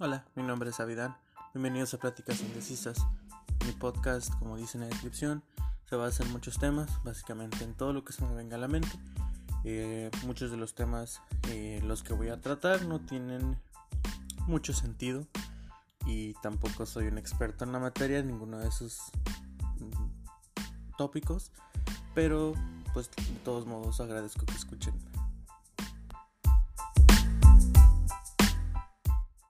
Hola, mi nombre es Avidán. Bienvenidos a Pláticas Indecisas. Mi podcast, como dice en la descripción, se basa en muchos temas, básicamente en todo lo que se me venga a la mente. Eh, muchos de los temas eh, los que voy a tratar no tienen mucho sentido y tampoco soy un experto en la materia en ninguno de esos mm, tópicos, pero pues de todos modos agradezco que escuchen